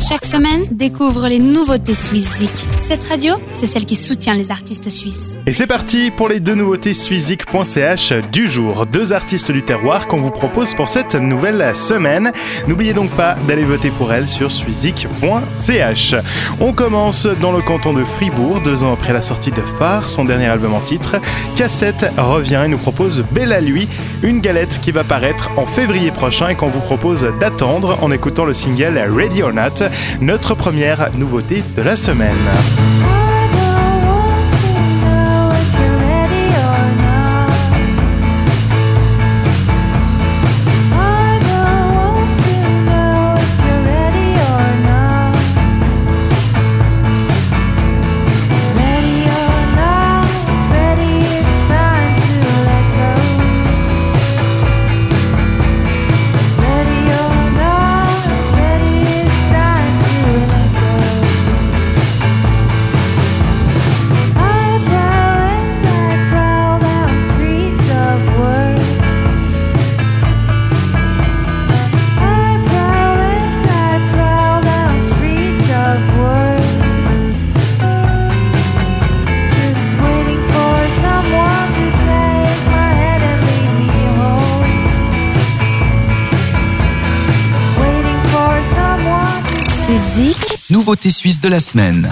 Chaque semaine, découvre les nouveautés Suisse Cette radio, c'est celle qui soutient les artistes suisses. Et c'est parti pour les deux nouveautés suizik.ch du jour. Deux artistes du terroir qu'on vous propose pour cette nouvelle semaine. N'oubliez donc pas d'aller voter pour elles sur suizik.ch. On commence dans le canton de Fribourg, deux ans après la sortie de Phare, son dernier album en titre. Cassette revient et nous propose Belle à lui, une galette qui va paraître en février prochain et qu'on vous propose d'attendre en écoutant le single Ready or Not notre première nouveauté de la semaine. Nouveauté suisse de la semaine.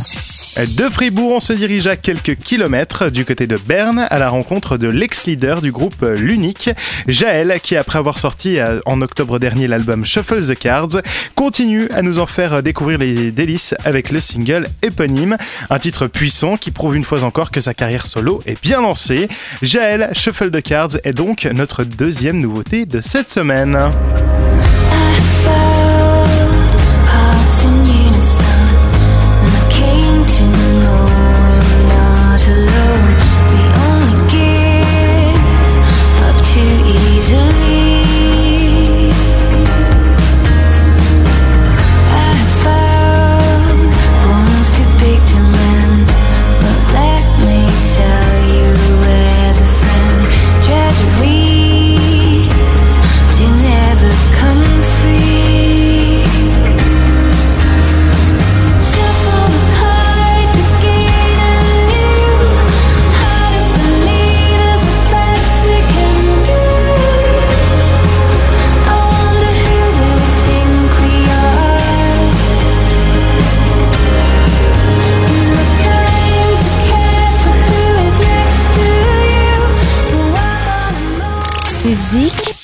De Fribourg, on se dirige à quelques kilomètres du côté de Berne à la rencontre de l'ex-leader du groupe L'Unique, Jaël, qui après avoir sorti euh, en octobre dernier l'album Shuffle the Cards, continue à nous en faire découvrir les délices avec le single éponyme, un titre puissant qui prouve une fois encore que sa carrière solo est bien lancée. Jaël, Shuffle the Cards est donc notre deuxième nouveauté de cette semaine.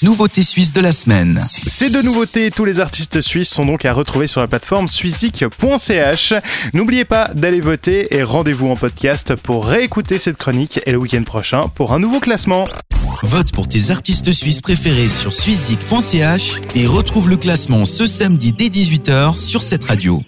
Nouveauté suisse de la semaine. Ces deux nouveautés, tous les artistes suisses sont donc à retrouver sur la plateforme suizik.ch. N'oubliez pas d'aller voter et rendez-vous en podcast pour réécouter cette chronique et le week-end prochain pour un nouveau classement. Vote pour tes artistes suisses préférés sur suizik.ch et retrouve le classement ce samedi dès 18h sur cette radio.